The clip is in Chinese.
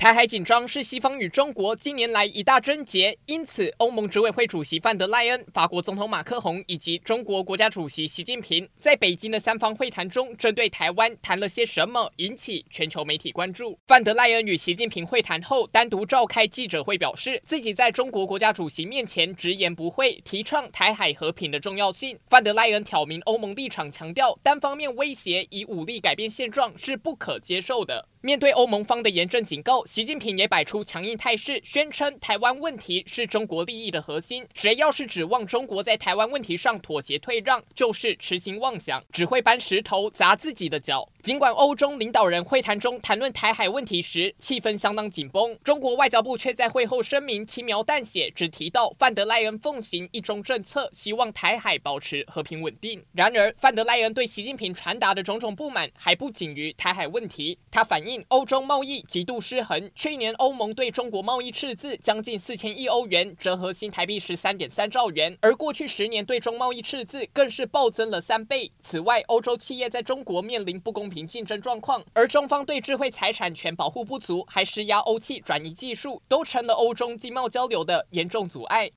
台海紧张是西方与中国近年来一大症结，因此欧盟执委会主席范德赖恩、法国总统马克宏以及中国国家主席习近平在北京的三方会谈中，针对台湾谈了些什么，引起全球媒体关注。范德赖恩与习近平会谈后，单独召开记者会，表示自己在中国国家主席面前直言不讳提倡台海和平的重要性。范德赖恩挑明欧盟立场，强调单方面威胁以武力改变现状是不可接受的。面对欧盟方的严正警告，习近平也摆出强硬态势，宣称台湾问题是中国利益的核心。谁要是指望中国在台湾问题上妥协退让，就是痴心妄想，只会搬石头砸自己的脚。尽管欧中领导人会谈中谈论台海问题时气氛相当紧绷，中国外交部却在会后声明轻描淡写，只提到范德赖恩奉行一中政策，希望台海保持和平稳定。然而，范德赖恩对习近平传达的种种不满还不仅于台海问题，他反映。欧洲贸易极度失衡，去年欧盟对中国贸易赤字将近四千亿欧元，折合新台币十三点三兆元，而过去十年对中贸易赤字更是暴增了三倍。此外，欧洲企业在中国面临不公平竞争状况，而中方对智慧财产权保护不足，还施压欧气转移技术，都成了欧中经贸交流的严重阻碍。